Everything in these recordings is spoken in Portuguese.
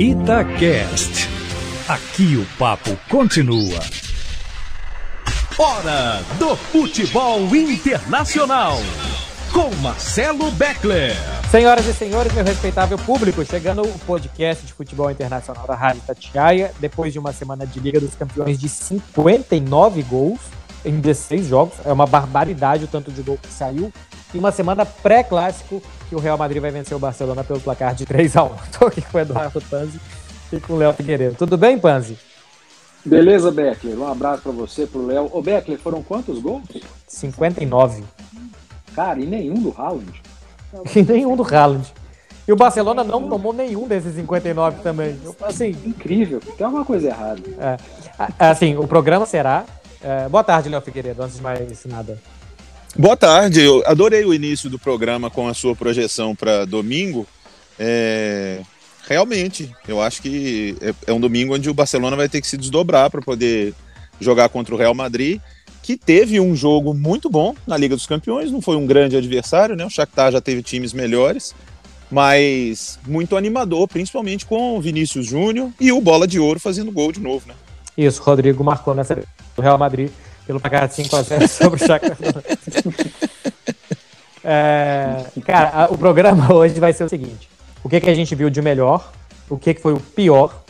Itacast. Aqui o papo continua. Hora do futebol internacional. Com Marcelo Beckler. Senhoras e senhores, meu respeitável público, chegando o podcast de futebol internacional da Rádio Tatiaia, depois de uma semana de Liga dos Campeões de 59 gols em 16 jogos, é uma barbaridade o tanto de gol que saiu, e uma semana pré-clássico que o Real Madrid vai vencer o Barcelona pelo placar de 3 a 1 Estou aqui com o Eduardo Panzi e com o Léo Figueiredo. Tudo bem, Panzi? Beleza, Beckler. Um abraço para você, pro Léo. Ô, Beckler, foram quantos gols? 59. Cara, e nenhum do Haaland? E nenhum do Haaland. E o Barcelona não tomou nenhum desses 59 também. Assim, Incrível, tem alguma coisa errada. é, assim, o programa será. é, boa tarde, Léo Figueiredo, antes de mais nada. Boa tarde, eu adorei o início do programa com a sua projeção para domingo. É, realmente, eu acho que é, é um domingo onde o Barcelona vai ter que se desdobrar para poder jogar contra o Real Madrid, que teve um jogo muito bom na Liga dos Campeões, não foi um grande adversário, né? O Shakhtar já teve times melhores, mas muito animador, principalmente com o Vinícius Júnior e o Bola de Ouro fazendo gol de novo, né? Isso, Rodrigo marcou nessa do Real Madrid pelo placar de 5x0 sobre o Shakhtar. É, cara, a- o programa hoje vai ser o seguinte: o que, que a gente viu de melhor, o que, que foi o pior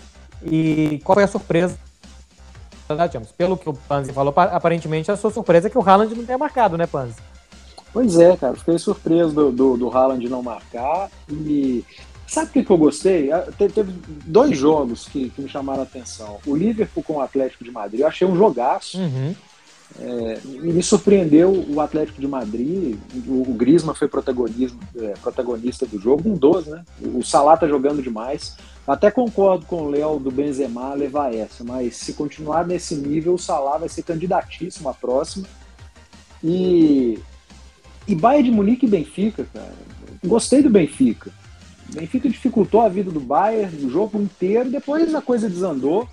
e qual foi a surpresa da Champions. Pelo que o Panzi falou, pa- aparentemente a sua surpresa é que o Haaland não tenha marcado, né, Panzi? Pois é, cara, fiquei surpreso do, do, do Haaland não marcar. E sabe o que, que eu gostei? Ah, te- Teve dois jogos que, que me chamaram a atenção. O Liverpool com o Atlético de Madrid, eu achei um jogaço. Uhum. E me surpreendeu o Atlético de Madrid. O, o Griezmann foi protagonista, é, protagonista do jogo, um 12, né? O Salah tá jogando demais. Até concordo com o Léo do Benzema levar essa, mas se continuar nesse nível, o Salah vai ser candidatíssimo à próxima. E, e Bayern de Munique e Benfica, cara. Gostei do Benfica. Benfica dificultou a vida do Bayern o jogo inteiro, depois a coisa desandou.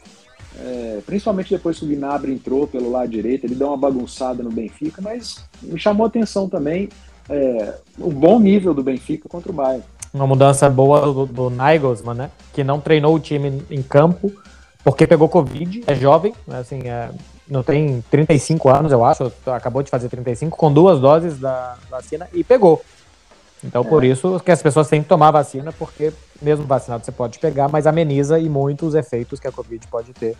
É, principalmente depois que o Gnabry entrou pelo lado direito, ele deu uma bagunçada no Benfica, mas me chamou a atenção também é, o bom nível do Benfica contra o Bayern. Uma mudança boa do, do Nagelsmann, né? Que não treinou o time em campo porque pegou Covid, é jovem, né, assim, é, não tem 35 anos, eu acho, acabou de fazer 35, com duas doses da vacina e pegou. Então, por isso que as pessoas têm que tomar vacina, porque mesmo vacinado você pode pegar, mas ameniza e muito os efeitos que a Covid pode ter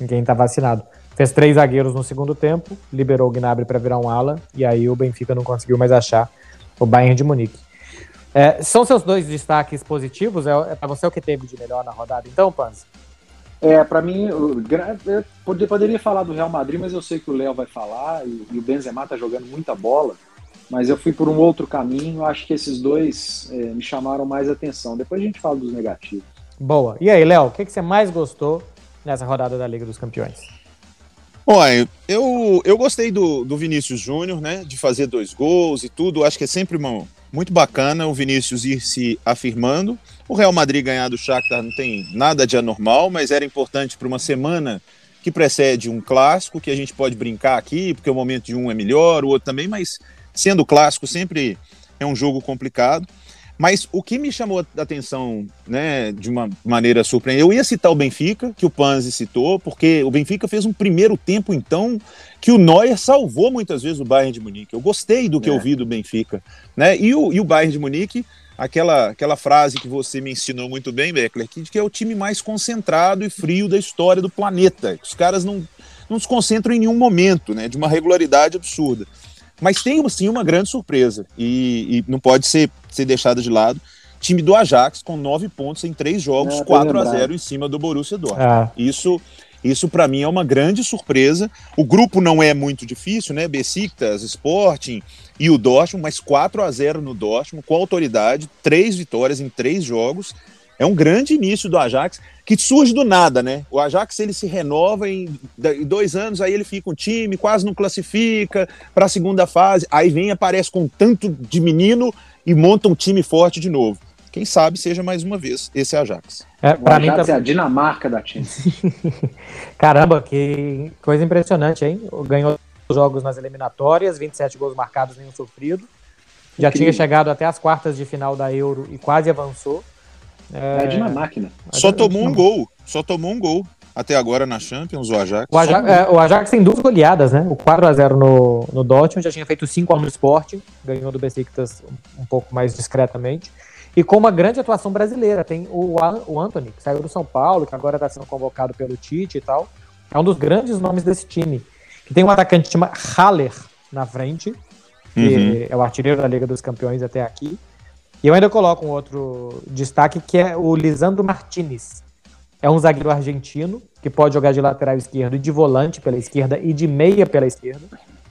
em quem está vacinado. Fez três zagueiros no segundo tempo, liberou o Gnabry para virar um ala, e aí o Benfica não conseguiu mais achar o Bayern de Munique. É, são seus dois destaques positivos? É, é para você o que teve de melhor na rodada, então, Panzi? É, para mim, eu pod- poderia falar do Real Madrid, mas eu sei que o Léo vai falar e, e o Benzema tá jogando muita bola. Mas eu fui por um outro caminho. Acho que esses dois é, me chamaram mais atenção. Depois a gente fala dos negativos. Boa. E aí, Léo, o que, que você mais gostou nessa rodada da Liga dos Campeões? Olha, eu, eu gostei do, do Vinícius Júnior, né? De fazer dois gols e tudo. Acho que é sempre uma- muito bacana o Vinícius ir se afirmando. O Real Madrid ganhar do Shakhtar não tem nada de anormal, mas era importante para uma semana que precede um clássico, que a gente pode brincar aqui, porque o momento de um é melhor, o outro também, mas sendo clássico sempre é um jogo complicado. Mas o que me chamou a atenção, né, de uma maneira surpreendente, eu ia citar o Benfica, que o Panzi citou, porque o Benfica fez um primeiro tempo, então, que o Neuer salvou muitas vezes o Bayern de Munique. Eu gostei do que É. eu vi do Benfica, né? E o, e o Bayern de Munique, aquela, aquela frase que você me ensinou muito bem, Beckler, que, que é o time mais concentrado e frio da história do planeta. Os caras não, não se concentram em nenhum momento, né? De uma regularidade absurda. Mas tem sim uma grande surpresa e, e não pode ser, ser deixada de lado. Time do Ajax com nove pontos em três jogos, É, bem 4 a lembrado. 0 em cima do Borussia Dortmund. Ah, Isso, isso para mim é uma grande surpresa. O grupo não é muito difícil, né? Besiktas, Sporting e o Dortmund, mas 4 a 0 no Dortmund com autoridade, três vitórias em três jogos. É um grande início do Ajax que surge do nada, né? O Ajax ele se renova em dois anos, aí ele fica um time, quase não classifica para a segunda fase, aí vem aparece com tanto de menino e monta um time forte de novo. Quem sabe seja mais uma vez esse Ajax. é, O pra mim tá... é a Dinamarca da Champions. Caramba, que coisa impressionante, hein? Ganhou os jogos nas eliminatórias, 27 gols marcados, nenhum sofrido. Já Incrível. tinha chegado até as quartas de final da Euro e quase avançou. É, é a Dinamáquina. Só tomou um gol. Só tomou um gol até agora na Champions, o Ajax. O Ajax, é, o Ajax tem duas goleadas, né? O 4x0 no, no Dortmund, já tinha feito 5x1 no Sporting, ganhou do Besiktas um pouco mais discretamente. E com uma grande atuação brasileira, tem o, o Anthony, que saiu do São Paulo, que agora está sendo convocado pelo Tite e tal. É um dos grandes nomes desse time. Que tem um atacante que chama Haller na frente, que uhum. é o artilheiro da Liga dos Campeões até aqui. E eu ainda coloco um outro destaque, que é o Lisandro Martinez, é um zagueiro argentino que pode jogar de lateral esquerdo e de volante pela esquerda e de meia pela esquerda.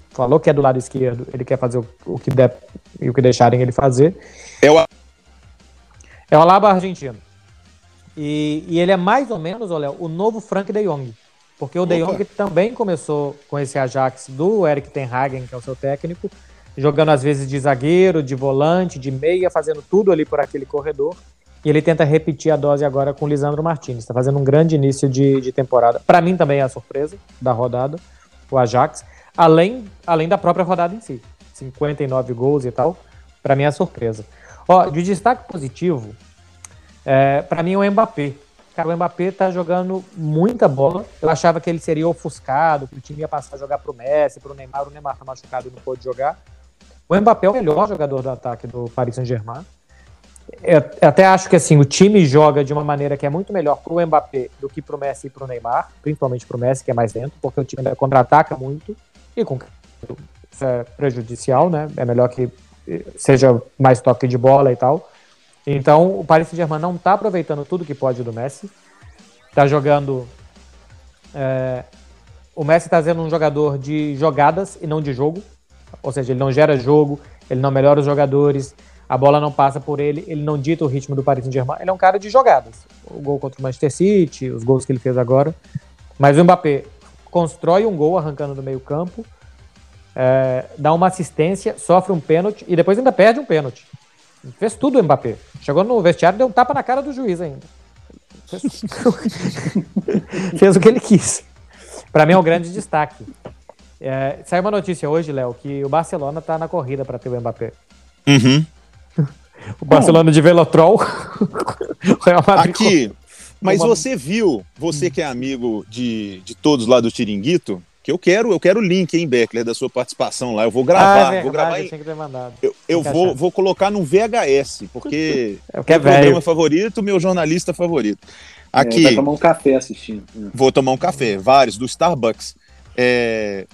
Falou que é do lado esquerdo, ele quer fazer o, que der e o que deixarem ele fazer. É o, é o Alaba argentino. E, e ele é mais ou menos, olha, o novo Frank de Jong. Porque o Opa. De Jong também começou com esse Ajax do Eric Ten Hagen, que é o seu técnico, jogando às vezes de zagueiro, de volante, de meia, fazendo tudo ali por aquele corredor. E ele tenta repetir a dose agora com o Lisandro Martinez. Está fazendo um grande início de, de temporada. Para mim também é a surpresa da rodada, o Ajax. Além, além da própria rodada em si. 59 gols e tal. Para mim é a surpresa. Ó, de destaque positivo, é, para mim é o Mbappé. Cara, o Mbappé tá jogando muita bola. Eu achava que ele seria ofuscado, que o time ia passar a jogar pro Messi, pro Neymar. O Neymar tá machucado e não pôde jogar. O Mbappé é o melhor jogador do ataque do Paris Saint-Germain. Até acho que assim, o time joga de uma maneira que é muito melhor pro Mbappé do que pro Messi e pro Neymar, principalmente pro Messi, que é mais lento, porque o time contra-ataca muito, e com isso é prejudicial, né? É melhor que seja mais toque de bola e tal. Então, o Paris Saint-Germain não tá aproveitando tudo que pode do Messi. Tá jogando. É, o Messi tá sendo um jogador de jogadas e não de jogo. Ou seja, ele não gera jogo, ele não melhora os jogadores, a bola não passa por ele, ele não dita o ritmo do Paris Saint-Germain, ele é um cara de jogadas. O gol contra o Manchester City, os gols que ele fez agora. Mas o Mbappé constrói um gol arrancando do meio campo, é, dá uma assistência, sofre um pênalti e depois ainda perde um pênalti. Fez tudo o Mbappé. Chegou no vestiário deu um tapa na cara do juiz ainda. Fez, fez o que ele quis. Para mim é um grande destaque. É, saiu uma notícia hoje, Léo, que o Barcelona tá na corrida para ter o Mbappé. Uhum. O Barcelona Bom, de Velotrol. Aqui, mas uma... você viu, você que é amigo de, de todos lá do Tiringuito, que eu quero, eu quero o link, hein, Beckler, da sua participação lá. Eu vou gravar, ah, é vou gravar. Em... Eu, eu vou, vou colocar no VHS, porque é o que é meu programa favorito, meu jornalista favorito. Aqui. É, vai tomar um café assistindo. Vou tomar um café, vários do Starbucks. É,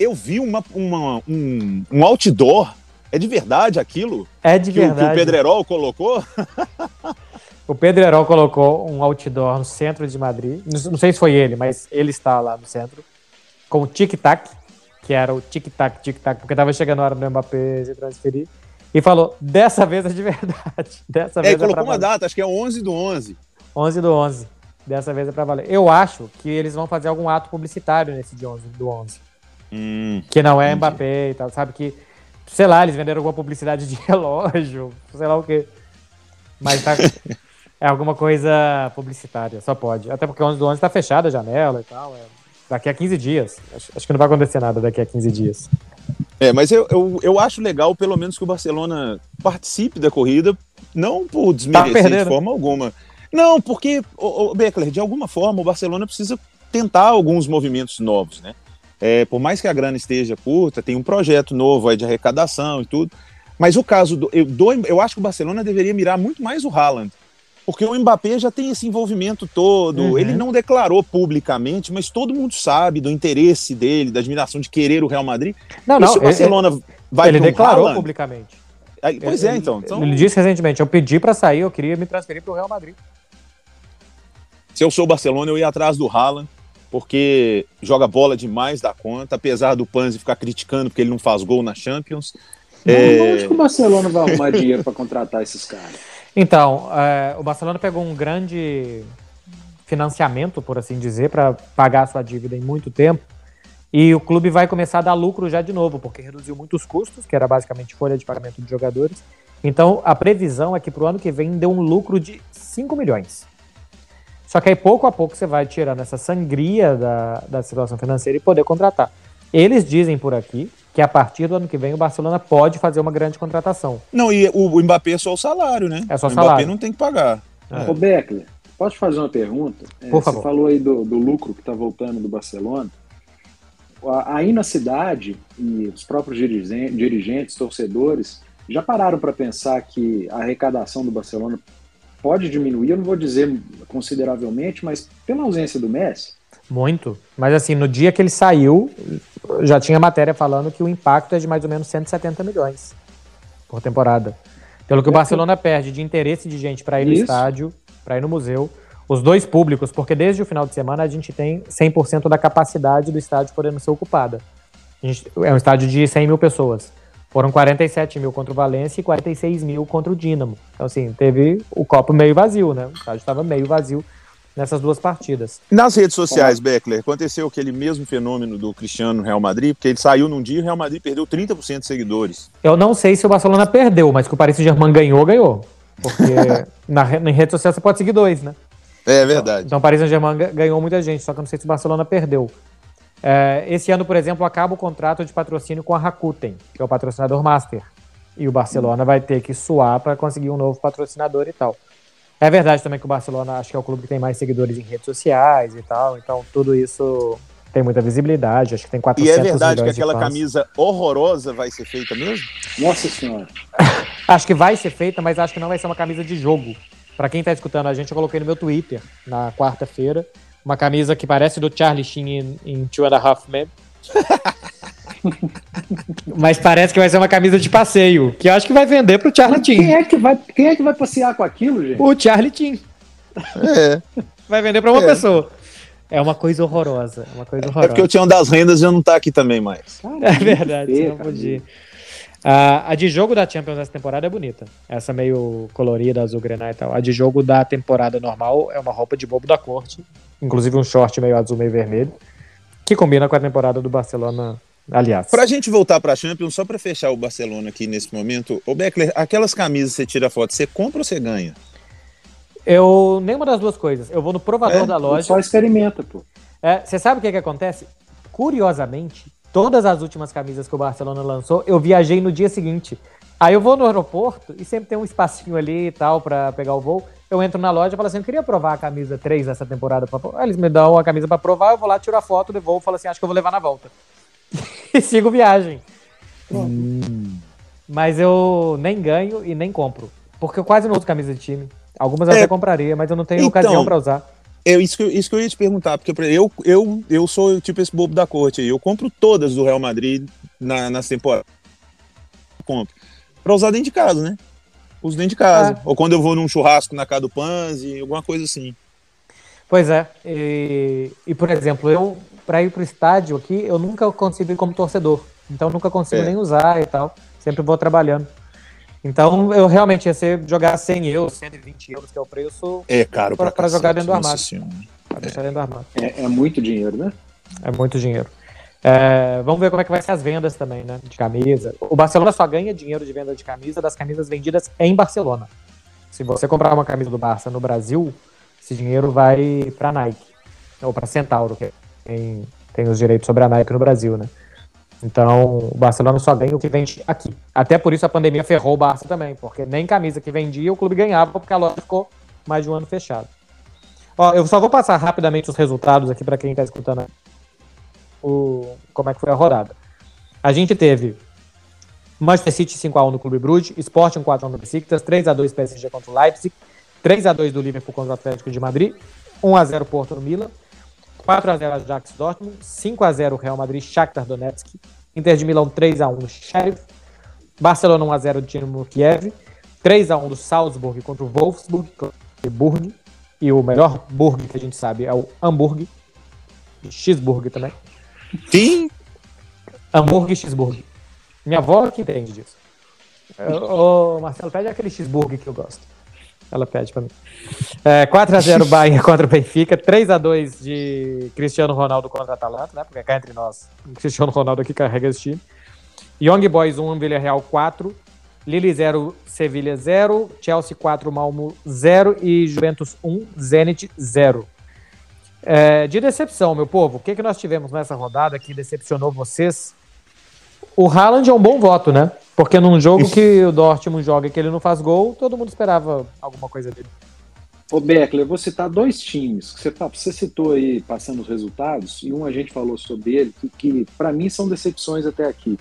eu vi uma, uma um, um outdoor é de verdade aquilo? É de que verdade. O, que o Pedrerol colocou? o Pedrerol colocou um outdoor no centro de Madrid. Não sei se foi ele, mas ele está lá no centro. Com o tic-tac, que era o tic-tac, tic-tac, porque estava chegando a hora do Mbappé se transferir. E falou: dessa vez é de verdade. Dessa é, vez é colocou uma data, acho que é 11 do 11. 11 do 11. Dessa vez é pra valer. Eu acho que eles vão fazer algum ato publicitário nesse de 11 do 11. Hum, que não é entendi. Mbappé e tal, sabe? Que sei lá, eles venderam alguma publicidade de relógio, sei lá o quê. Mas tá, é alguma coisa publicitária, só pode. Até porque o 11 do 11 tá fechada a janela e tal. É, daqui a 15 dias. Acho, acho, que não vai acontecer nada daqui a 15 dias. É, mas eu, eu, eu acho legal, pelo menos, que o Barcelona participe da corrida, não por desmerecer tá de forma alguma. Não, porque, o, o Beckler, de alguma forma, o Barcelona precisa tentar alguns movimentos novos, né? É, por mais que a grana esteja curta, tem um projeto novo aí de arrecadação e tudo. Mas o caso do eu, do. eu acho que o Barcelona deveria mirar muito mais o Haaland. Porque o Mbappé já tem esse envolvimento todo. Uhum. Ele não declarou publicamente, mas todo mundo sabe do interesse dele, da admiração de querer o Real Madrid. Não, não. se o Barcelona ele, vai Ele declarou Haaland, publicamente. Aí, pois ele, é, então, então. Ele disse recentemente: eu pedi para sair, eu queria me transferir para o Real Madrid. Se eu sou o Barcelona, eu ia atrás do Haaland porque joga bola demais da conta, apesar do Panzi ficar criticando porque ele não faz gol na Champions. Não, é... Onde que o Barcelona vai arrumar dinheiro para contratar esses caras? Então, é, o Barcelona pegou um grande financiamento, por assim dizer, para pagar a sua dívida em muito tempo. E o clube vai começar a dar lucro já de novo, porque reduziu muitos custos, que era basicamente folha de pagamento de jogadores. Então, a previsão é que para o ano que vem dê um lucro de 5 milhões. Só que aí pouco a pouco você vai tirando essa sangria da, da situação financeira e poder contratar. Eles dizem por aqui que a partir do ano que vem o Barcelona pode fazer uma grande contratação. Não, e o, o Mbappé é só o salário, né? É só o o salário. Mbappé não tem que pagar. É. Ô, Beckler, posso te fazer uma pergunta? É, Por favor. Você falou aí do, do lucro que está voltando do Barcelona. Aí na cidade, e os próprios dirigentes, dirigentes torcedores, já pararam para pensar que a arrecadação do Barcelona pode diminuir? Eu não vou dizer consideravelmente, mas pela ausência do Messi? Muito. Mas assim, no dia que ele saiu, já tinha matéria falando que o impacto é de mais ou menos 170 milhões por temporada. Pelo que o é Barcelona perde de interesse de gente para ir no Isso. estádio, para ir no museu, os dois públicos, porque desde o final de semana a gente tem 100% da capacidade do estádio podendo ser ocupada. Gente, é um estádio de 100 mil pessoas. Foram 47 mil contra o Valência e 46 mil contra o Dinamo. Então, assim, teve o copo meio vazio, né? O estádio estava meio vazio nessas duas partidas. Nas redes sociais, é. Beckler, aconteceu aquele mesmo fenômeno do Cristiano no Real Madrid, porque ele saiu num dia e o Real Madrid perdeu 30% de seguidores. Eu não sei se o Barcelona perdeu, mas que o Paris Saint-Germain ganhou, ganhou. Porque na, na rede social você pode seguir dois, né? É verdade. Então o Paris Saint-Germain ganhou muita gente, só que eu não sei se o Barcelona perdeu. É, esse ano, por exemplo, acaba o contrato de patrocínio com a Rakuten, que é o patrocinador master. E o Barcelona vai ter que suar para conseguir um novo patrocinador e tal. É verdade também que o Barcelona acho que é o clube que tem mais seguidores em redes sociais e tal, então tudo isso tem muita visibilidade, acho que tem 400 E é verdade que aquela camisa horrorosa vai ser feita mesmo? Nossa senhora. acho que vai ser feita, mas acho que não vai ser uma camisa de jogo. Para quem tá escutando a gente, eu coloquei no meu Twitter na quarta-feira uma camisa que parece do Charlie Sheen em, em Two and a Half Men. Mas parece que vai ser uma camisa de passeio, que eu acho que vai vender pro Charlie Sheen. Quem é que vai, quem é que vai passear com aquilo, gente? O Charlie Sheen. É. Vai vender para uma é. pessoa. É uma coisa horrorosa, uma coisa horrorosa. É porque o Tião das Rendas já não tá aqui também mais. é verdade, você não podia. A, a de jogo da Champions dessa temporada é bonita. Essa meio colorida, azul grená e tal. A de jogo da temporada normal é uma roupa de bobo da corte. Inclusive um short meio azul, meio vermelho. Que combina com a temporada do Barcelona, aliás. Pra gente voltar pra Champions, só pra fechar o Barcelona aqui nesse momento. Ô Beckler, aquelas camisas que você tira foto, você compra ou você ganha? Eu. Nenhuma das duas coisas. Eu vou no provador é, da loja. Só experimenta, pô. É, você sabe o que, que acontece? Curiosamente, todas as últimas camisas que o Barcelona lançou, eu viajei no dia seguinte. Aí eu vou no aeroporto e sempre tem um espacinho ali e tal para pegar o voo. Eu entro na loja e falo assim: eu queria provar a camisa 3 dessa temporada. Pra... Aí eles me dão a camisa para provar, eu vou lá, tiro a foto, devolvo e falo assim: acho que eu vou levar na volta. e sigo viagem. Hum. Mas eu nem ganho e nem compro. Porque eu quase não uso camisa de time. Algumas eu é, até compraria, mas eu não tenho então, ocasião para usar. É isso que, isso que eu ia te perguntar, porque eu, eu, eu sou tipo esse bobo da corte aí. Eu compro todas do Real Madrid na, nas temporadas. Compro. Pra usar dentro de casa, né? Uso dentro de casa. É. Ou quando eu vou num churrasco na casa do Panzi, alguma coisa assim. Pois é. E, e por exemplo, eu, pra ir pro estádio aqui, eu nunca consigo ir como torcedor. Então nunca consigo é. nem usar e tal. Sempre vou trabalhando. Então, eu realmente ia ser jogar 100 euros, 120 euros, que é o preço. É caro pra, pra jogar dentro do armário. Pra deixar dentro do armário. É, é, muito dinheiro, né? É muito dinheiro. É, vamos ver como é que vai ser as vendas também, né? De camisa. O Barcelona só ganha dinheiro de venda de camisa das camisas vendidas em Barcelona. Se você comprar uma camisa do Barça no Brasil, esse dinheiro vai para Nike ou para Centauro, que tem, tem os direitos sobre a Nike no Brasil, né? Então, o Barcelona só ganha o que vende aqui. Até por isso a pandemia ferrou o Barça também, porque nem camisa que vendia o clube ganhava, porque a loja ficou mais de um ano fechado. Ó, eu só vou passar rapidamente os resultados aqui para quem está escutando o, como é que foi a rodada. A gente teve Manchester City 5x1 no Clube Brugge, Sporting 4x1 no Besiktas, 3x2 PSG contra o Leipzig, 3x2 do Liverpool contra o Atlético de Madrid, 1x0 Porto no Milan, 4x0 Ajax Dortmund, 5x0 Real Madrid, Shakhtar Donetsk, Inter de Milão 3x1 no Sheriff, Barcelona 1x0 Dinamo Kiev, 3x1 do Salzburg contra o Wolfsburg, Burg, e o melhor burg que a gente sabe é o Hamburg, Xburg também. Sim. Hamburg e Xburg. Minha avó que entende disso. Ô, Marcelo, pede aquele Xburg que eu gosto. Ela pede pra mim. É, 4x0 Bahia contra o Benfica, 3x2 de Cristiano Ronaldo contra a Atalanta, né? Porque cá entre nós, o Cristiano Ronaldo aqui carrega esse time. Young Boys 1, Villarreal 4, Lille 0, Sevilha 0, Chelsea 4, Malmo 0 e Juventus 1, Zenit 0. É, de decepção, meu povo, o que, que nós tivemos nessa rodada que decepcionou vocês? O Haaland é um bom voto, né? Porque num jogo que o Dortmund joga e que ele não faz gol, todo mundo esperava alguma coisa dele. Ô Beckler, eu vou citar dois times. Você, tá, você citou aí, passando os resultados, e um a gente falou sobre ele, que, que para mim são decepções até aqui.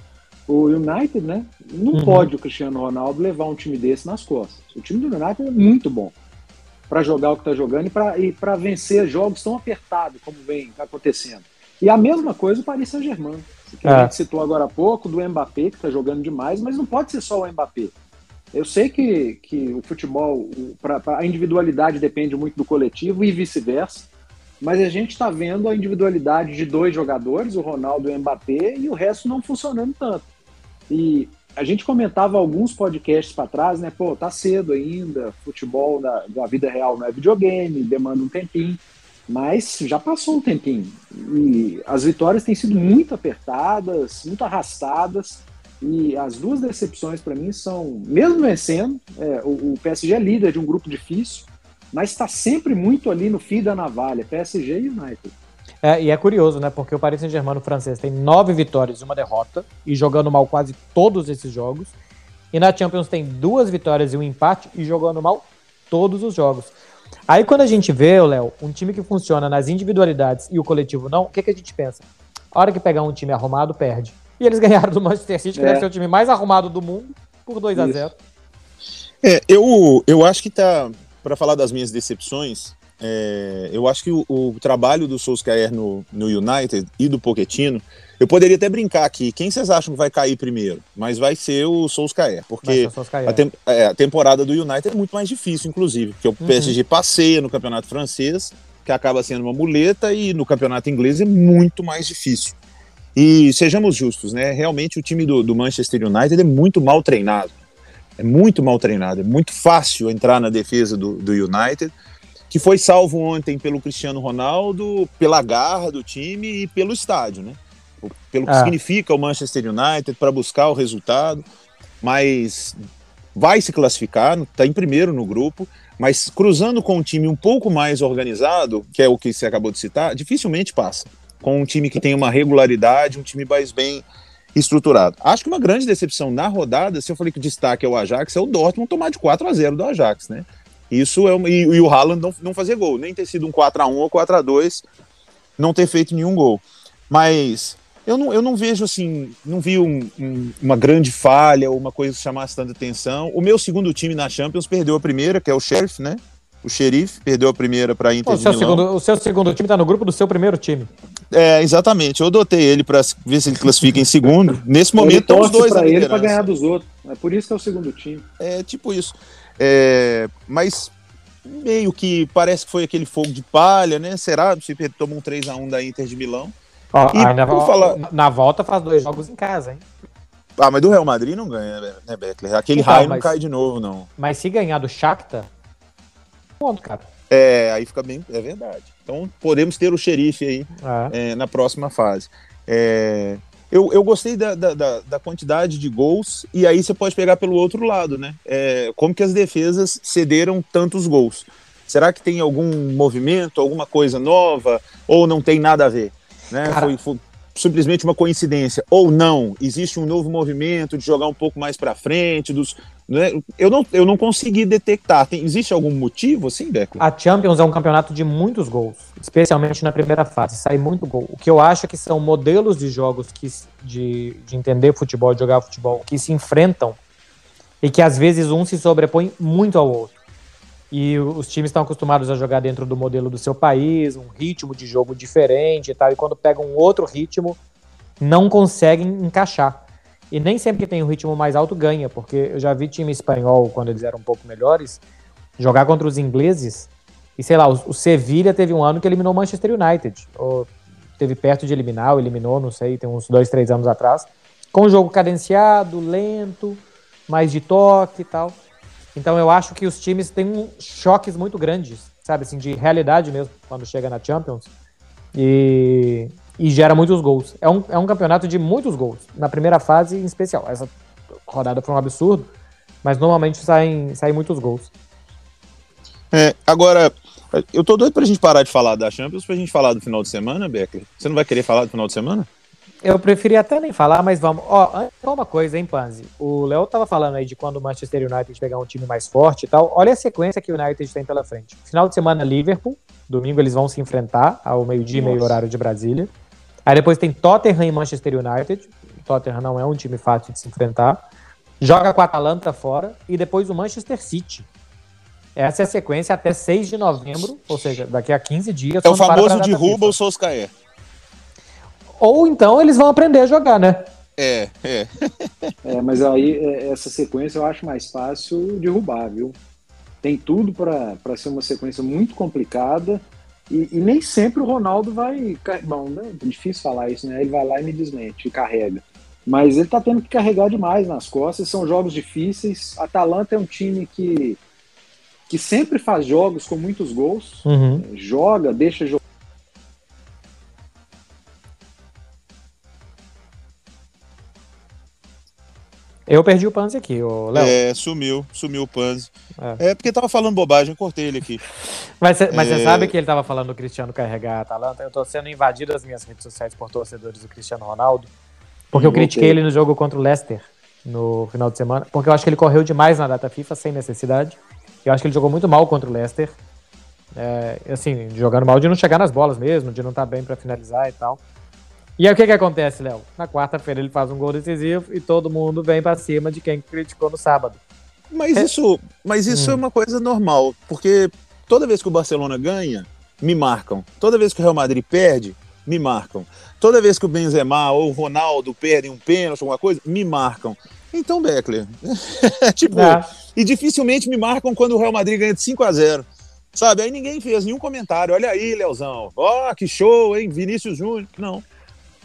O United, né? Não uhum. pode o Cristiano Ronaldo levar um time desse nas costas. O time do United é muito bom para jogar o que está jogando e para vencer jogos tão apertados como vem acontecendo. E a mesma coisa o Paris Saint-Germain, que é. a gente citou agora há pouco, do Mbappé, que está jogando demais, mas não pode ser só o Mbappé. Eu sei que, que o futebol, pra, pra, a individualidade depende muito do coletivo e vice-versa, mas a gente está vendo a individualidade de dois jogadores, o Ronaldo e o Mbappé, e o resto não funcionando tanto. E a gente comentava alguns podcasts para trás, né? Pô, tá cedo ainda, futebol da, da vida real não é videogame, demanda um tempinho, mas já passou um tempinho. E as vitórias têm sido muito apertadas, muito arrastadas, e as duas decepções para mim são, mesmo vencendo, é, o, o, PSG é líder de um grupo difícil, mas está sempre muito ali no fio da navalha, PSG e United. É, e é curioso, né? Porque o Paris Saint-Germain francês tem nove vitórias e uma derrota, e jogando mal quase todos esses jogos. E na Champions tem duas vitórias e um empate, e jogando mal todos os jogos. Aí quando a gente vê, Léo, um time que funciona nas individualidades e o coletivo não, o que, que a gente pensa? A hora que pegar um time arrumado, perde. E eles ganharam do Manchester City, que é. deve ser o time mais arrumado do mundo, por 2 a 0 É, eu, eu acho que tá. Para falar das minhas decepções, é, eu acho que o, o, trabalho do Solskjaer no, no United e do Pochettino, eu poderia até brincar aqui, quem vocês acham que vai cair primeiro? Mas vai ser o Solskjaer, porque Solskjaer. A, tem, é, a, temporada do United é muito mais difícil, inclusive, porque o uhum. PSG passeia no campeonato francês, que acaba sendo uma muleta, e no campeonato inglês é muito mais difícil. E sejamos justos, né? Realmente o time do, do Manchester United é muito mal treinado. É muito mal treinado, é muito fácil entrar na defesa do, do United que foi salvo ontem pelo Cristiano Ronaldo, pela garra do time e pelo estádio, né? Pelo que ah. significa o Manchester United para buscar o resultado, mas vai se classificar, está em primeiro no grupo, mas cruzando com um time um pouco mais organizado, que é o que você acabou de citar, dificilmente passa. Com um time que tem uma regularidade, um time mais bem estruturado. Acho que uma grande decepção na rodada, se eu falei que o destaque é o Ajax, é o Dortmund tomar de 4 a 0 do Ajax, né? Isso é e, e o Haaland não, não fazer gol, nem ter sido um 4 a 1 ou 4 a 2 não ter feito nenhum gol. Mas eu não, eu não vejo assim, não vi um, um, uma grande falha ou uma coisa que chamasse tanta atenção. O meu segundo time na Champions perdeu a primeira, que é o Sheriff, né? O Xerife perdeu a primeira para Inter o seu Milão. Segundo, o seu segundo time está no grupo do seu primeiro time. É, exatamente. Eu adotei ele para ver se ele classifica em segundo. Nesse momento, estão os dois para ele para ganhar dos outros. É por isso que é o segundo time. É tipo isso. É, mas meio que parece que foi aquele fogo de palha, né? Será? Se toma um 3x1 da Inter de Milão. Ó, e na, falar... na volta faz dois jogos em casa, hein? Ah, mas do Real Madrid não ganha, né, Beckler? Aquele então, raio mas, não cai de novo, não. Mas se ganhar do Shakhtar, ponto, cara. É, aí fica bem, é verdade. Então podemos ter o xerife aí é. É, na próxima fase. É, eu, eu gostei da, da, da, quantidade de gols, e aí você pode pegar pelo outro lado, né? É, como que as defesas cederam tantos gols? Será que tem algum movimento, alguma coisa nova, ou não tem nada a ver? Né? Foi, foi, simplesmente uma coincidência. Ou não, existe um novo movimento de jogar um pouco mais para frente, dos, né? Eu, não, eu não consegui detectar. Tem, existe algum motivo assim, Deco? A Champions é um campeonato de muitos gols, especialmente na primeira fase. Sai muito gol. O que eu acho é que são modelos de jogos que, de, de entender futebol, de jogar futebol, que se enfrentam e que às vezes um se sobrepõe muito ao outro. E os times estão acostumados a jogar dentro do modelo do seu país, um ritmo de jogo diferente e tal. E quando pegam um outro ritmo, não conseguem encaixar. E nem sempre que tem um ritmo mais alto ganha, porque eu já vi time espanhol, quando eles eram um pouco melhores, jogar contra os ingleses. E sei lá, o, o Sevilha teve um ano que eliminou o Manchester United. Ou teve perto de eliminar, ou eliminou, não sei, tem uns dois, três anos atrás. Com o jogo cadenciado, lento, mais de toque e tal. Então eu acho que os times têm choques muito grandes, sabe, assim, de realidade mesmo, quando chega na Champions. E e gera muitos gols. É um, é um campeonato de muitos gols, na primeira fase em especial. Essa rodada foi um absurdo, mas normalmente saem, saem muitos gols. É, agora, eu tô doido pra gente parar de falar da Champions pra gente falar do final de semana, Becker. Você não vai querer falar do final de semana? Eu preferia até nem falar, mas vamos. Ó, só uma coisa, hein, Panzi? O Léo tava falando aí de quando o Manchester United pegar um time mais forte e tal. Olha a sequência que o United tem pela frente. Final de semana, Liverpool. Domingo eles vão se enfrentar ao meio-dia, meio horário de Brasília. Aí depois tem Tottenham e Manchester United. O Tottenham não é um time fácil de se enfrentar. Joga com a Atalanta fora. E depois o Manchester City. Essa é a sequência até 6 de novembro, ou seja, daqui a 15 dias. É o famoso derruba o Solskjaer. Ou então eles vão aprender a jogar, né? É, é. é mas aí é, essa sequência eu acho mais fácil derrubar, viu? Tem tudo para ser uma sequência muito complicada e, e, nem sempre o Ronaldo vai. Bom, né? é difícil falar isso, né? Ele vai lá e me desmente e carrega. Mas ele tá tendo que carregar demais nas costas, são jogos difíceis. A Atalanta é um time que, que sempre faz jogos com muitos gols, uhum. joga, deixa jogar Eu perdi o Panzi aqui, o Léo. É, sumiu, sumiu o Panzi. É. é. porque tava falando bobagem, eu cortei ele aqui. mas você é... sabe que ele tava falando do Cristiano carregar a Atalanta? Eu tô sendo invadido as minhas redes sociais por torcedores do Cristiano Ronaldo. Porque eu critiquei ele no jogo contra o Leicester no final de semana. Porque eu acho que ele correu demais na data FIFA sem necessidade. Eu acho que ele jogou muito mal contra o Leicester. É, assim, jogando mal de não chegar nas bolas mesmo, de não estar tá bem para finalizar e tal. E aí o que que acontece, Léo? Na quarta-feira ele faz um gol decisivo e todo mundo vem para cima de quem criticou no sábado. Mas é. isso, mas isso hum. é uma coisa normal, porque toda vez que o Barcelona ganha, me marcam. Toda vez que o Real Madrid perde, me marcam. Toda vez que o Benzema ou o Ronaldo perdem um pênalti, alguma coisa, me marcam. Então, Beckler, tipo, é. e dificilmente me marcam quando o Real Madrid ganha de 5 a 0 Sabe? Aí ninguém fez nenhum comentário. Olha aí, Leozão. Ó, oh, que show, hein? Vinícius Júnior. Não.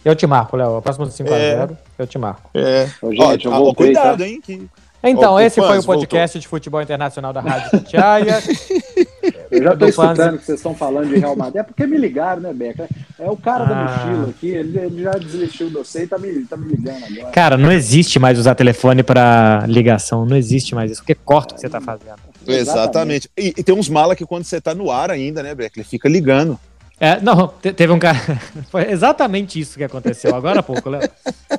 Eu te marco, Léo. Próximo 5x0, é. eu te marco. É. Ô, gente, Ó, ó, cuidado, tá? hein? Que... Então, esse foi o podcast voltou. de futebol internacional da Rádio Tatiaia. Eu já estou escutando que vocês estão falando de Real Madrid. É porque me ligaram, né, Beca? É o cara ah. da mochila aqui, ele, ele, já desistiu do você e tá me, tá me ligando agora. Cara, não existe mais usar telefone para ligação. Não existe mais isso, porque corta o que você tá fazendo. Exatamente. E, e tem uns malas que quando você tá no ar ainda, né, Beca? Ele fica ligando. É, não, teve um cara. Foi exatamente isso que aconteceu agora há pouco, Léo.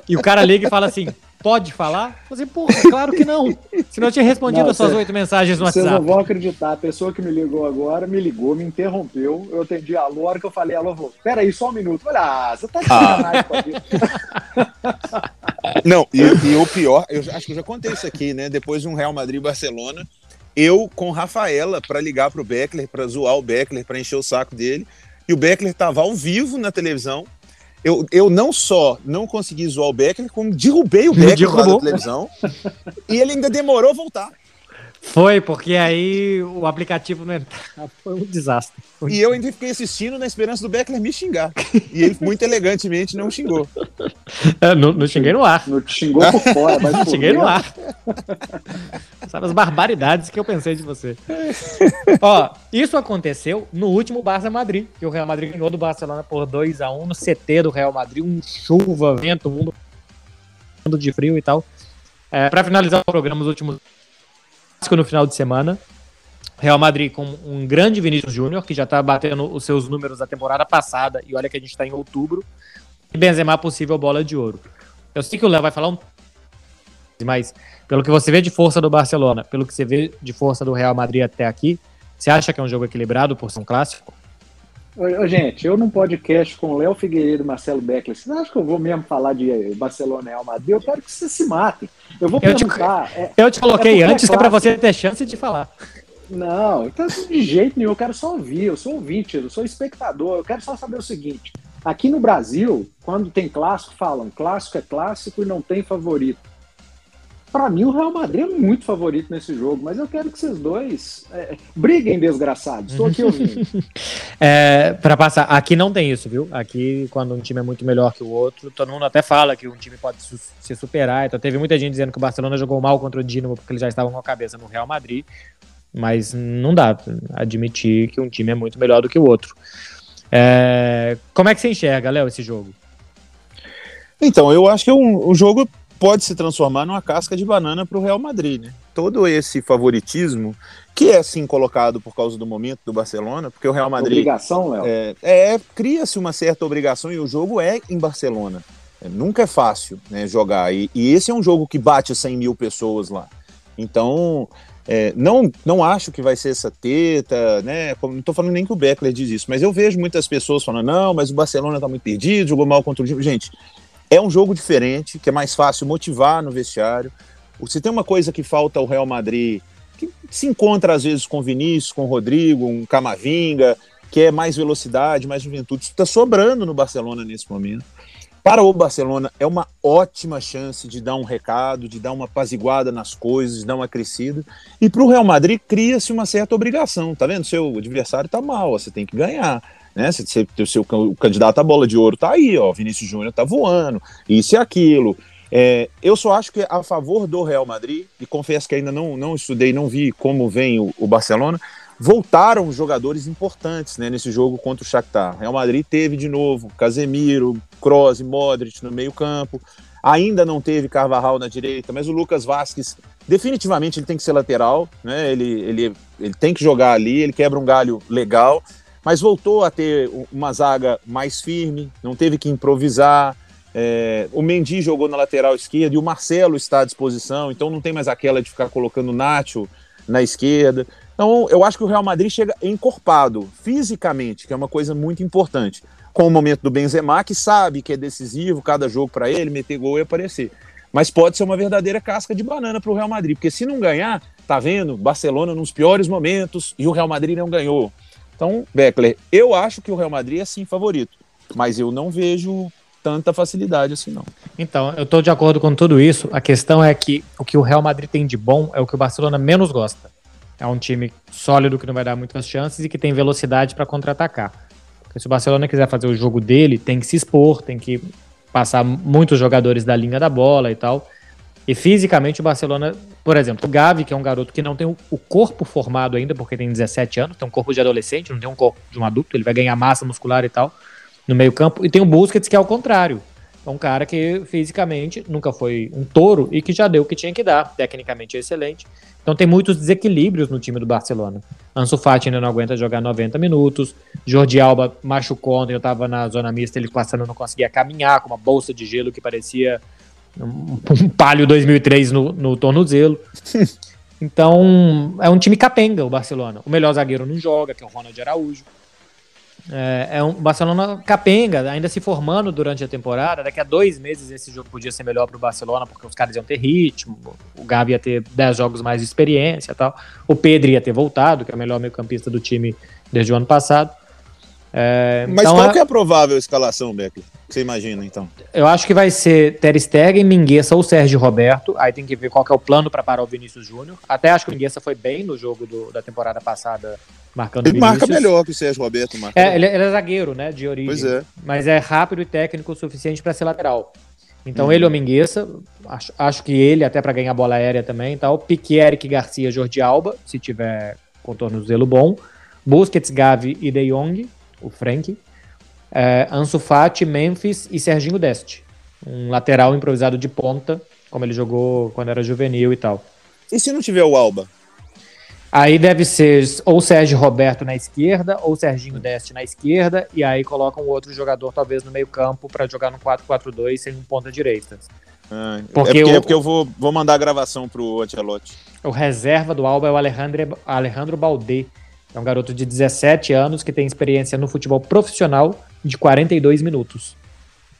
E o cara liga e fala assim: pode falar? Eu falei, porra, claro que não. Senão eu tinha respondido não, as suas oito mensagens no vocês WhatsApp. Vocês não vão acreditar. A pessoa que me ligou agora me ligou, me interrompeu. Eu atendi a hora que eu falei, alô, vou. Peraí, só um minuto. Olha, ah, você tá de sacanagem ah. Não, e, e o pior, eu acho que eu já contei isso aqui, né? Depois de um Real Madrid-Barcelona, eu com Rafaela para ligar pro Beckler, para zoar o Beckler, para encher o saco dele e o Beckler estava ao vivo na televisão. Eu, eu não só não consegui zoar o Beckler, como derrubei o Beckler lá da televisão. e ele ainda demorou a voltar. Foi, porque aí o aplicativo não entrava. Foi um desastre. Foi. E eu ainda fiquei assistindo na esperança do Beckler me xingar. E ele, muito elegantemente, não xingou. É, não, não xinguei no ar. Não xingou por fora, mas por xinguei no ar. Sabe as barbaridades que eu pensei de você. Ó, isso aconteceu no último Barça Madrid, que o Real Madrid ganhou do Barcelona por 2 a 1 no CT do Real Madrid, um chuva, vento, mundo de frio e tal. É, para finalizar o programa, os últimos no final de semana. Real Madrid com um grande Vinícius Júnior, que já está batendo os seus números da temporada passada, e olha que a gente está em outubro. E Benzema possível bola de ouro. Eu sei que o Léo vai falar um mas pelo que você vê de força do Barcelona, pelo que você vê de força do Real Madrid até aqui, você acha que é um jogo equilibrado por ser um clássico? Gente, eu num podcast com Léo Figueiredo e Marcelo Beckler, vocês acham que eu vou mesmo falar de Barcelona e Real Madrid? Eu quero que vocês se matem. Eu vou perguntar. Eu te, é, eu te coloquei é antes, que é para você ter chance de falar. Não, então de jeito nenhum, eu quero só ouvir, eu sou ouvinte, eu sou espectador, eu quero só saber o seguinte. Aqui no Brasil, quando tem clássico, falam clássico é clássico e não tem favorito para mim o Real Madrid é muito favorito nesse jogo, mas eu quero que vocês dois é, briguem, desgraçados. Estou aqui ouvindo. é, para passar, aqui não tem isso, viu? Aqui, quando um time é muito melhor que o outro, todo mundo até fala que um time pode su se superar. Então, teve muita gente dizendo que o Barcelona jogou mal contra o Dinamo porque eles já estavam com a cabeça no Real Madrid. Mas não dá admitir que um time é muito melhor do que o outro. É, como é que você enxerga, Léo, esse jogo? Então, eu acho que é um, um jogo pode se transformar numa casca de banana para o Real Madrid. Né? Todo esse favoritismo, que é assim colocado por causa do momento do Barcelona, porque o Real Madrid. Obrigação, Léo? É, é cria-se uma certa obrigação e o jogo é em Barcelona. nunca é fácil né, jogar. E, e, esse é um jogo que bate 100 mil pessoas lá. Então, é, não, não acho que vai ser essa teta, né? Não estou falando nem que o Beckler diz isso, mas eu vejo muitas pessoas falando: não, mas o Barcelona está muito perdido, jogou mal contra o time. Gente, é um jogo diferente, que é mais fácil motivar no vestiário. Se tem uma coisa que falta ao Real Madrid, que se encontra às vezes com Vinícius, com Rodrigo, um Camavinga, que é mais velocidade, mais juventude, isso está sobrando no Barcelona nesse momento. Para o Barcelona é uma ótima chance de dar um recado, de dar uma apaziguada nas coisas, de dar uma crescida. E para o Real Madrid cria-se uma certa obrigação, tá vendo? Seu adversário tá mal, você tem que ganhar. Né? Você, você, o seu o candidato à bola de ouro tá aí, ó. Vinícius Júnior tá voando, isso e aquilo. É, eu só acho que a favor do Real Madrid, e confesso que ainda não, não estudei, não vi como vem o, o Barcelona, voltaram jogadores importantes né, nesse jogo contra o Shakhtar. Real Madrid teve de novo Casemiro, Kroos Modric no meio campo. Ainda não teve Carvajal na direita, mas o Lucas Vasquez definitivamente ele tem que ser lateral, né? Ele, ele, ele tem que jogar ali, ele quebra um galho legal, mas voltou a ter uma zaga mais firme, não teve que improvisar. É, o Mendy jogou na lateral esquerda e o Marcelo está à disposição, então não tem mais aquela de ficar colocando o Nacho na esquerda. Então, eu acho que o Real Madrid chega encorpado, fisicamente, que é uma coisa muito importante. Com o momento do Benzema, que sabe que é decisivo cada jogo para ele, meter gol e aparecer. Mas pode ser uma verdadeira casca de banana para o Real Madrid, porque se não ganhar, tá vendo? Barcelona nos piores momentos e o Real Madrid não ganhou. Então, Beckler, eu acho que o Real Madrid é sim favorito, mas eu não vejo tanta facilidade assim, não. Então, eu estou de acordo com tudo isso. A questão é que o que o Real Madrid tem de bom é o que o Barcelona menos gosta é um time sólido que não vai dar muitas chances e que tem velocidade para contra-atacar. Porque se o Barcelona quiser fazer o jogo dele, tem que se expor, tem que passar muitos jogadores da linha da bola e tal. E fisicamente o Barcelona, por exemplo, o Gavi, que é um garoto que não tem o corpo formado ainda, porque tem 17 anos, tem um corpo de adolescente, não tem um corpo de um adulto, ele vai ganhar massa muscular e tal no meio-campo. E tem o Busquets, que é o contrário. É um cara que fisicamente nunca foi um touro e que já deu o que tinha que dar. Tecnicamente é excelente. Então tem muitos desequilíbrios no time do Barcelona. Ansu Fati ainda não aguenta jogar 90 minutos. Jordi Alba machucou ontem, eu estava na zona mista, ele passando não conseguia caminhar com uma bolsa de gelo que parecia um, um palio 2003 no, no tornozelo. Então, é um time capenga o Barcelona. O melhor zagueiro não joga, que é o Ronald Araújo. É, é um Barcelona capenga, ainda se formando durante a temporada. Daqui a dois meses esse jogo podia ser melhor para o Barcelona, porque os caras iam ter ritmo, o Gabi ia ter 10 jogos mais de experiência tal. O Pedro ia ter voltado, que é o melhor meio-campista do time desde o ano passado. É, Mas então, qual é... que é a provável escalação, Beck? Você imagina, então? Eu acho que vai ser Ter Stegen, Mingueza ou Sérgio Roberto. Aí tem que ver qual que é o plano para parar o Vinícius Júnior. Até acho que o Mingueza foi bem no jogo do, da temporada passada marcando Ele Vinícius. marca melhor que o Sérgio Roberto. Marca é, ele, ele, é zagueiro, né, de origem. Pois é. Mas é rápido e técnico o suficiente para ser lateral. Então uhum. ele ou Mingueza, acho, acho que ele, até para ganhar bola aérea também e tal. Pique, Eric Garcia, Jordi Alba, se tiver contorno zelo bom. Busquets, Gavi e De Jong, o Frank. É, Ansu Fati, Memphis e Serginho Deste. Um lateral improvisado de ponta, como ele jogou quando era juvenil e tal. E se não tiver o Alba? Aí deve ser ou Sérgio Roberto na esquerda, ou Serginho Deste na esquerda, e aí coloca um outro jogador, talvez, no meio-campo, para jogar no 4-4-2 sem um ponta direita. Ah, porque é porque, o, é porque eu vou, vou mandar a gravação pro Ancelotti. O reserva do Alba é o Alejandro, Alejandro Baldé. É um garoto de 17 anos que tem experiência no futebol profissional de 42 minutos.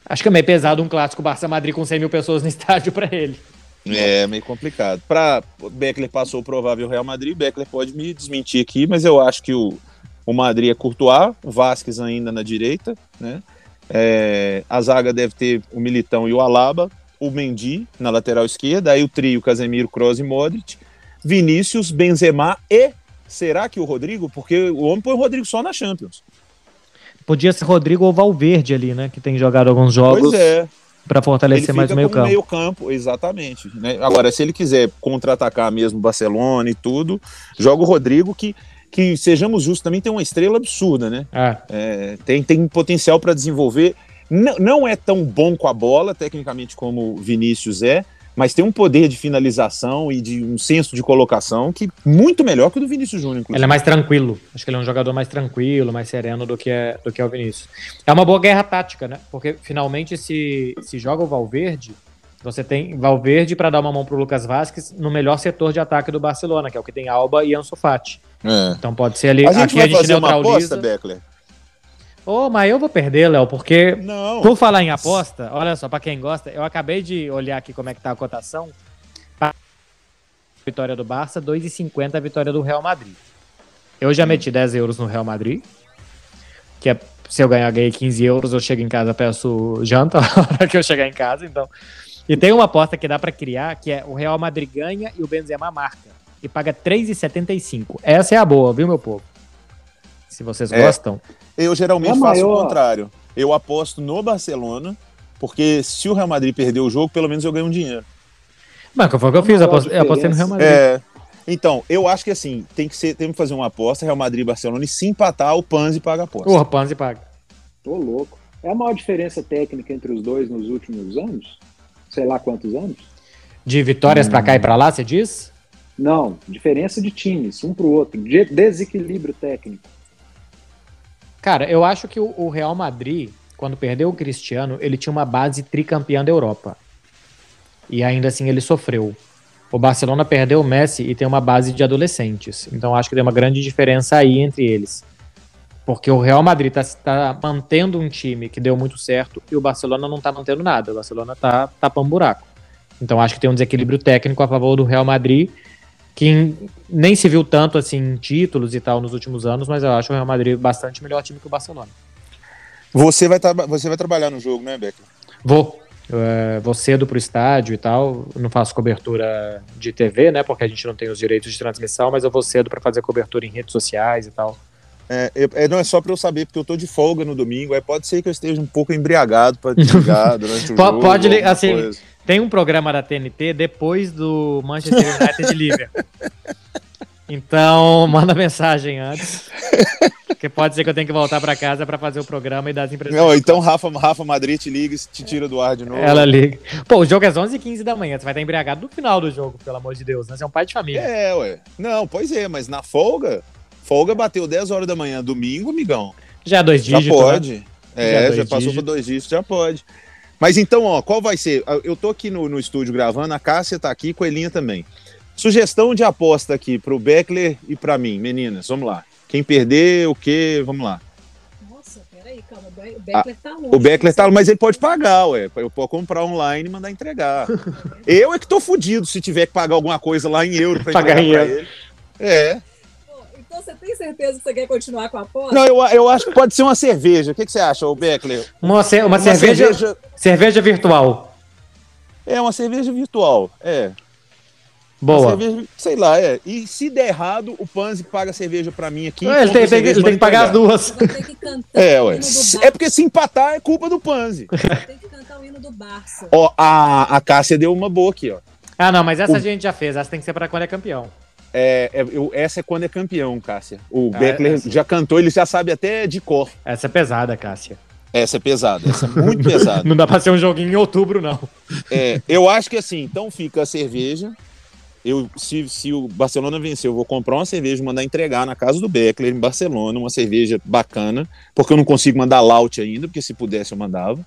Acho que é meio pesado um clássico Barça Madrid com 100 mil pessoas no estádio para ele. É meio complicado. Para Beckler passou o provável Real Madrid, Beckler pode me desmentir aqui, mas eu acho que o, o Madrid é Courtois, o Vasquez ainda na direita, né? É, a zaga deve ter o Militão e o Alaba, o Mendy na lateral esquerda, aí o trio Casemiro, Kroos e Modric, Vinícius, Benzema e será que o Rodrigo? Porque o homem põe o Rodrigo só na Champions. Podia ser Rodrigo ou Valverde ali, né? Que tem jogado alguns jogos. Pois é para fortalecer mais o meio campo. meio campo, exatamente. Né? Agora, se ele quiser contra-atacar mesmo Barcelona e tudo, joga o Rodrigo que que sejamos justos também tem uma estrela absurda, né? É. É, tem, tem potencial para desenvolver. Não, não é tão bom com a bola, tecnicamente, como o Vinícius é, mas tem um poder de finalização e de um senso de colocação que muito melhor que o do Vinícius Júnior. Ele é mais tranquilo. Acho que ele é um jogador mais tranquilo, mais sereno do que é, do que é o Vinícius. É uma boa guerra tática, né? Porque finalmente se, se joga o Valverde, você tem Valverde para dar uma mão para o Lucas Vasquez no melhor setor de ataque do Barcelona, que é o que tem Alba e Ansu Fati. É. Então pode ser ali. A gente aqui vai a gente fazer neutraliza. uma aposta, Beckler? Ô, oh, mas eu vou perder, Léo, porque Não. por falar em aposta, olha só, para quem gosta, eu acabei de olhar aqui como é que tá a cotação. Vitória do Barça, 2,50 a vitória do Real Madrid. Eu já hum. meti 10 euros no Real Madrid, que é, se eu ganhar, ganhei 15 euros, eu chego em casa, peço janta na hora que eu chegar em casa, então... E tem uma aposta que dá para criar, que é o Real Madrid ganha e o Benzema marca. E paga 3,75. Essa é a boa, viu, meu povo? Se vocês é. gostam. Eu geralmente é faço maior. o contrário. Eu aposto no Barcelona, porque se o Real Madrid perder o jogo, pelo menos eu ganho um dinheiro. Mas foi o que eu fiz, eu apostei, no Real Madrid. É, então, eu acho que assim, tem que, ser, tem que fazer uma aposta, Real Madrid e Barcelona, e se empatar, o Panzi paga a aposta. O Panzi paga. Tô louco. É a maior diferença técnica entre os dois nos últimos anos? Sei lá quantos anos? De vitórias hum. para cá e para lá, você diz? Não, diferença de times, um para o outro, de desequilíbrio técnico. Cara, eu acho que o, Real Madrid, quando perdeu o Cristiano, ele tinha uma base tricampeã da Europa. E ainda assim ele sofreu. O Barcelona perdeu o Messi e tem uma base de adolescentes. Então acho que tem uma grande diferença aí entre eles. Porque o Real Madrid está tá mantendo um time que deu muito certo e o Barcelona não está mantendo nada. O Barcelona está tapando buraco. Então acho que tem um desequilíbrio técnico a favor do Real Madrid que nem se viu tanto assim em títulos e tal nos últimos anos, mas eu acho o Real Madrid bastante melhor time que o Barcelona. Você vai, você vai trabalhar no jogo, né, Becker? Vou. É, vou cedo pro estádio e tal. Não faço cobertura de TV, né? Porque a gente não tem os direitos de transmissão, mas eu vou cedo para fazer cobertura em redes sociais e tal. É, é, não é só para eu saber, porque eu tô de folga no domingo. É, pode ser que eu esteja um pouco embriagado para ligar durante o jogo. Pode, assim, coisa. Tem um programa da TNT depois do Manchester United Liverpool. Então, manda mensagem antes. Porque pode ser que eu tenha que voltar para casa para fazer o programa e dar as impressões. Não, então Rafa, Rafa Madrid te liga e te tira do ar de novo. Ela liga. Pô, o jogo é às 11h15 da manhã. Você vai estar embriagado no final do jogo, pelo amor de Deus. Né? Você é um pai de família. É, ué. Não, pois é, mas na folga, folga bateu 10 horas da manhã, domingo, amigão. Já é dois dígitos. Já pode. Né? É, já, já passou por dois dígitos, já pode. Mas então, ó, qual vai ser? Eu tô aqui no, no estúdio gravando, a Cássia tá aqui, Coelhinha também. Sugestão de aposta aqui pro Beckler e para mim, meninas, vamos lá. Quem perder, o quê? Vamos lá. Nossa, peraí, calma, o Beckler tá longe. O Beckler tá mas ele pode pagar, ué. Eu posso comprar online e mandar entregar. eu é que tô fudido se tiver que pagar alguma coisa lá em euro pra pagar entregar pra ele. É. Então você tem certeza que você quer continuar com a aposta? Não, eu, eu acho que pode ser uma cerveja. O que, que você acha, Beckler? Uma, uma, uma cerveja, cerveja, cerveja virtual. É, uma cerveja virtual, é. Boa. Cerveja, sei lá, é. E se der errado, o Panzi paga cerveja pra mim aqui. É, ele tem, tem, ele tem que pagar as duas. é, ué. É porque se empatar é culpa do Panzi. Tem que cantar o hino do Barça. Ó, a, a Cássia deu uma boa aqui, ó. Ah, não, mas essa o... a gente já fez. Essa tem que ser pra quando é campeão. É, é, eu, essa é quando é campeão, Cássia. O ah, Beckler essa... já cantou, ele já sabe até de cor. Essa é pesada, Cássia. Essa é pesada, essa é muito pesada. não dá pra ser um joguinho em outubro, não. É, eu acho que assim, então fica a cerveja. Eu, se, se o Barcelona vencer, eu vou comprar uma cerveja e mandar entregar na casa do Beckler, em Barcelona, uma cerveja bacana, porque eu não consigo mandar laut ainda, porque se pudesse eu mandava.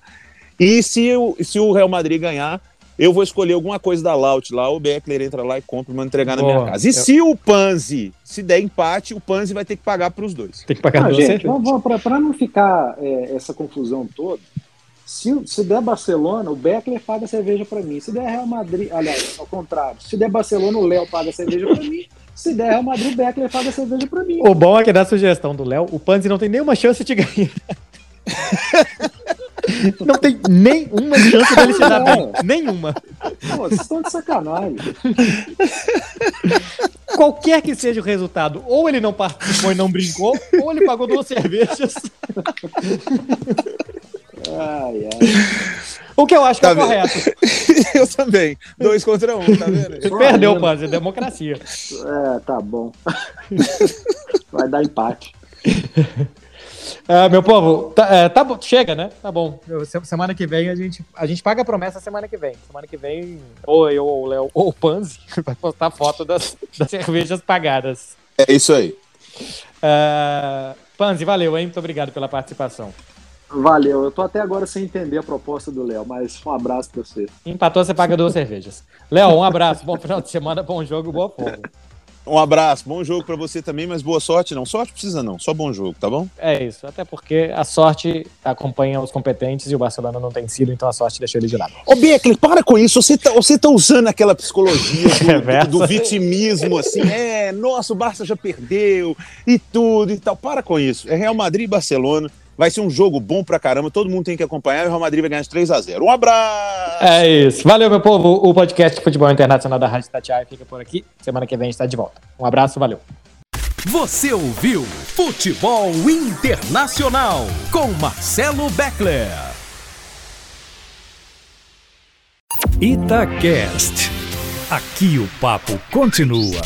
E se, eu, se o Real Madrid ganhar, eu vou escolher alguma coisa da Laut lá, o Beckler entra lá e compra e manda entregar Boa. na minha casa. E eu... se o Panzi, se der empate, o Panzi vai ter que pagar para os dois. Tem que pagar ah, gente, para não ficar é, essa confusão toda, se, se der Barcelona, o Beckler paga cerveja para mim. Se der Real Madrid, aliás, ao contrário, se der Barcelona, o Léo paga cerveja para mim. Se der Real Madrid, o Beckler paga cerveja para mim. O bom é que da sugestão do Léo, o Panzi não tem nenhuma chance de ganhar. Não tem nenhuma chance dele se dar bem. Nenhuma. Pô, vocês estão de sacanagem. Qualquer que seja o resultado, ou ele não participou e não brincou, ou ele pagou duas cervejas. Ai, ai. O que eu acho tá que é correto. eu também. Dois contra um, tá vendo? Você perdeu, Panzer. É democracia. É, tá bom. Vai dar empate. Ah, meu povo, tá, é, tá bom, chega, né? Tá bom. Semana que vem a gente, a gente paga a promessa semana que vem. Semana que vem, ou eu, ou o Léo, ou o Panzi vai postar foto das, das cervejas pagadas. É isso aí. Ah, Panzi, valeu, hein? Muito obrigado pela participação. Valeu, eu tô até agora sem entender a proposta do Léo, mas um abraço pra você. Empatou, você paga duas cervejas. Léo, um abraço, bom final de semana, bom jogo, boa folga. Um abraço, bom jogo pra você também, mas boa sorte não. Sorte precisa não, só bom jogo, tá bom? É isso, até porque a sorte acompanha os competentes e o Barcelona não tem sido, então a sorte deixou ele de lado. Ô, Beckler, para com isso. Você tá, você tá usando aquela psicologia Reversa. do, do vitimismo, assim. É, nossa, o Barça já perdeu e tudo e tal. Para com isso. É Real Madrid e Barcelona. Vai ser um jogo bom pra caramba. Todo mundo tem que acompanhar e o Real Madrid vai ganhar de 3 a 0 Um abraço! É isso. Valeu, meu povo. O podcast de Futebol Internacional da Rádio Tatiaia fica por aqui. Semana que vem a gente está de volta. Um abraço, valeu. Você ouviu Futebol Internacional com Marcelo Beckler. Itacast. Aqui o papo continua.